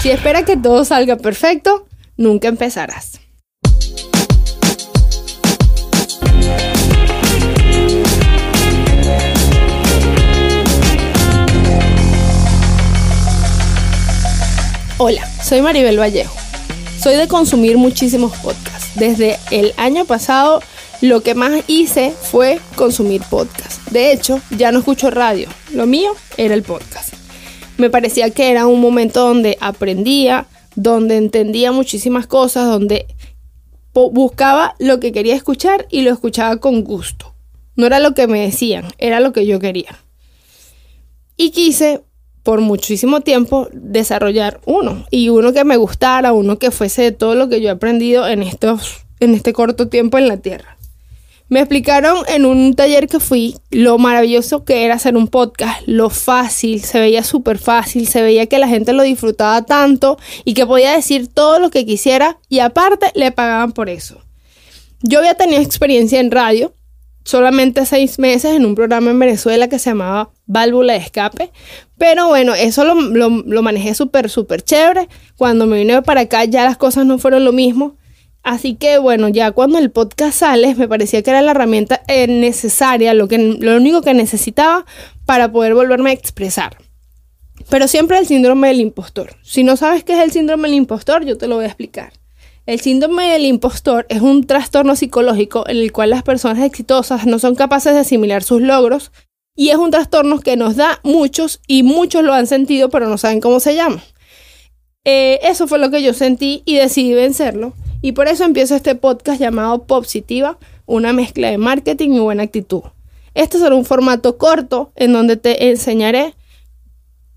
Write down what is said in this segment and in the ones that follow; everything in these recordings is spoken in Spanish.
Si esperas que todo salga perfecto, nunca empezarás. Hola, soy Maribel Vallejo. Soy de consumir muchísimos podcasts. Desde el año pasado lo que más hice fue consumir podcasts. De hecho, ya no escucho radio. Lo mío era el podcast. Me parecía que era un momento donde aprendía, donde entendía muchísimas cosas, donde buscaba lo que quería escuchar y lo escuchaba con gusto. No era lo que me decían, era lo que yo quería. Y quise por muchísimo tiempo desarrollar uno y uno que me gustara, uno que fuese de todo lo que yo he aprendido en estos en este corto tiempo en la Tierra. Me explicaron en un taller que fui lo maravilloso que era hacer un podcast, lo fácil, se veía súper fácil, se veía que la gente lo disfrutaba tanto y que podía decir todo lo que quisiera y aparte le pagaban por eso. Yo había tenido experiencia en radio, solamente seis meses en un programa en Venezuela que se llamaba Válvula de Escape. Pero bueno, eso lo, lo, manejé súper, súper chévere. Cuando me vine para acá ya las cosas no fueron lo mismo. Así que bueno, ya cuando el podcast sale, me parecía que era la herramienta eh, necesaria, lo, que, lo único que necesitaba para poder volverme a expresar. Pero siempre el síndrome del impostor. Si no sabes qué es el síndrome del impostor, yo te lo voy a explicar. El síndrome del impostor es un trastorno psicológico en el cual las personas exitosas no son capaces de asimilar sus logros y es un trastorno que nos da muchos y muchos lo han sentido pero no saben cómo se llama. Eh, eso fue lo que yo sentí y decidí vencerlo y por eso empiezo este podcast llamado Positiva, una mezcla de marketing y buena actitud. Este será un formato corto en donde te enseñaré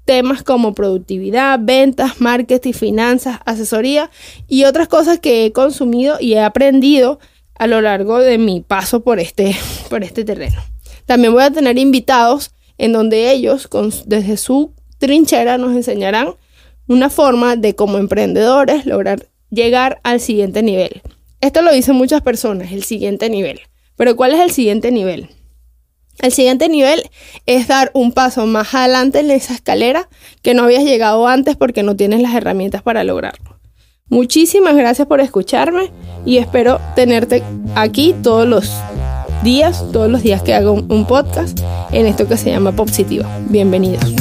temas como productividad, ventas, marketing, finanzas, asesoría y otras cosas que he consumido y he aprendido a lo largo de mi paso por este, por este terreno. También voy a tener invitados en donde ellos, desde su trinchera, nos enseñarán una forma de como emprendedores lograr llegar al siguiente nivel. Esto lo dicen muchas personas, el siguiente nivel. Pero ¿cuál es el siguiente nivel? El siguiente nivel es dar un paso más adelante en esa escalera que no habías llegado antes porque no tienes las herramientas para lograrlo. Muchísimas gracias por escucharme y espero tenerte aquí todos los días, todos los días que hago un podcast en esto que se llama Positiva. Bienvenidos.